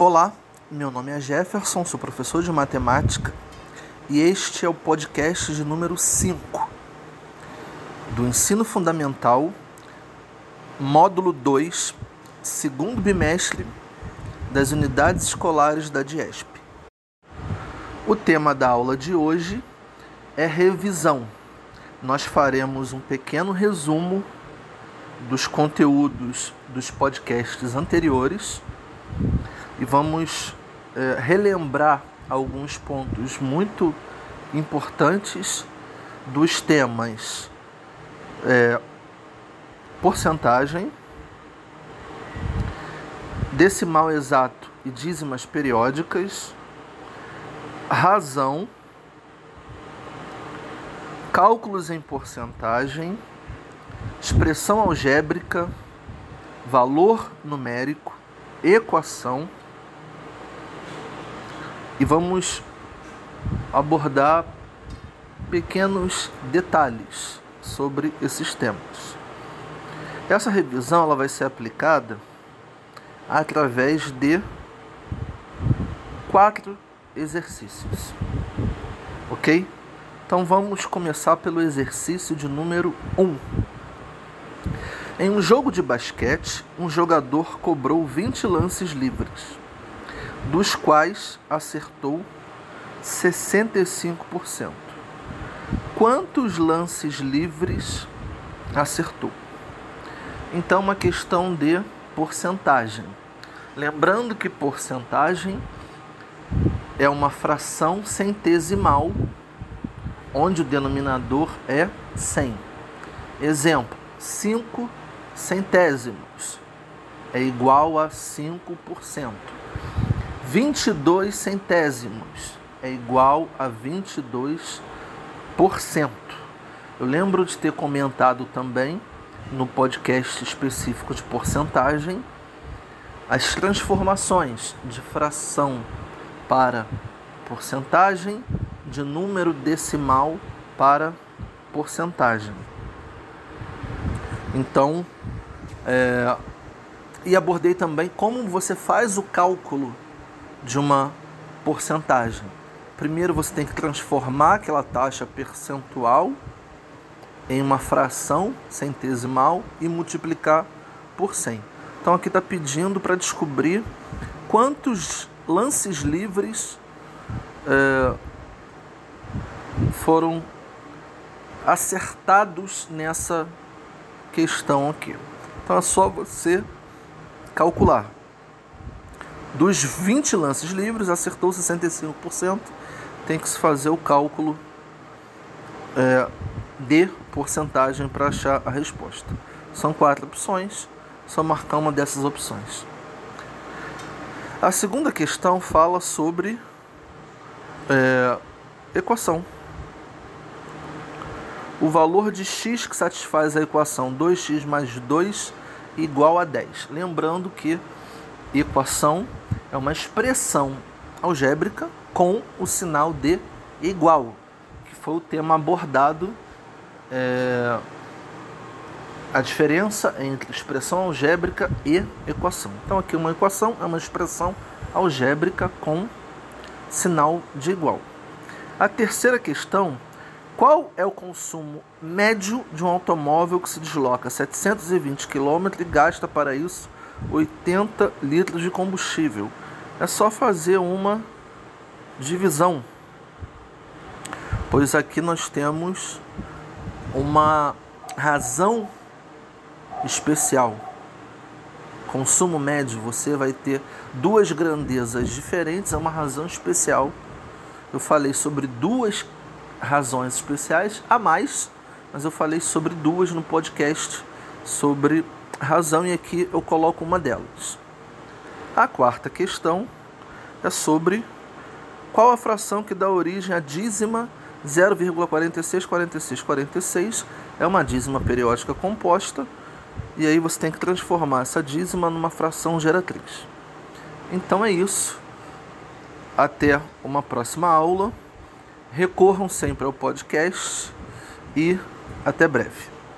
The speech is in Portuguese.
Olá, meu nome é Jefferson, sou professor de matemática e este é o podcast de número 5 do Ensino Fundamental, módulo 2, segundo bimestre das unidades escolares da DIESP. O tema da aula de hoje é revisão. Nós faremos um pequeno resumo dos conteúdos dos podcasts anteriores e vamos é, relembrar alguns pontos muito importantes dos temas. É, porcentagem, decimal exato e dízimas periódicas, razão, cálculos em porcentagem, expressão algébrica, valor numérico, equação e vamos abordar pequenos detalhes sobre esses temas. Essa revisão ela vai ser aplicada através de quatro exercícios. Ok? Então vamos começar pelo exercício de número 1. Um. Em um jogo de basquete, um jogador cobrou 20 lances livres dos quais acertou 65%. Quantos lances livres acertou? Então, uma questão de porcentagem. Lembrando que porcentagem é uma fração centesimal, onde o denominador é 100. Exemplo: 5 centésimos é igual a 5%. 22 centésimos é igual a 22%. Eu lembro de ter comentado também no podcast específico de porcentagem as transformações de fração para porcentagem, de número decimal para porcentagem. Então, é, e abordei também como você faz o cálculo de uma porcentagem. Primeiro você tem que transformar aquela taxa percentual em uma fração centesimal e multiplicar por 100. Então aqui está pedindo para descobrir quantos lances livres é, foram acertados nessa questão aqui. Então é só você calcular. Dos 20 lances livres, acertou 65%. Tem que se fazer o cálculo é, de porcentagem para achar a resposta. São quatro opções, só marcar uma dessas opções. A segunda questão fala sobre é, equação. O valor de x que satisfaz a equação 2x mais 2 igual a 10. Lembrando que equação é uma expressão algébrica com o sinal de igual, que foi o tema abordado. É, a diferença entre expressão algébrica e equação. Então, aqui uma equação é uma expressão algébrica com sinal de igual. A terceira questão: qual é o consumo médio de um automóvel que se desloca 720 km e gasta para isso 80 litros de combustível. É só fazer uma divisão, pois aqui nós temos uma razão especial. Consumo médio, você vai ter duas grandezas diferentes, é uma razão especial. Eu falei sobre duas razões especiais a mais, mas eu falei sobre duas no podcast sobre razão e aqui eu coloco uma delas. A quarta questão é sobre qual a fração que dá origem à dízima 0,464646 é uma dízima periódica composta e aí você tem que transformar essa dízima numa fração geratriz. Então é isso. Até uma próxima aula. Recorram sempre ao podcast e até breve.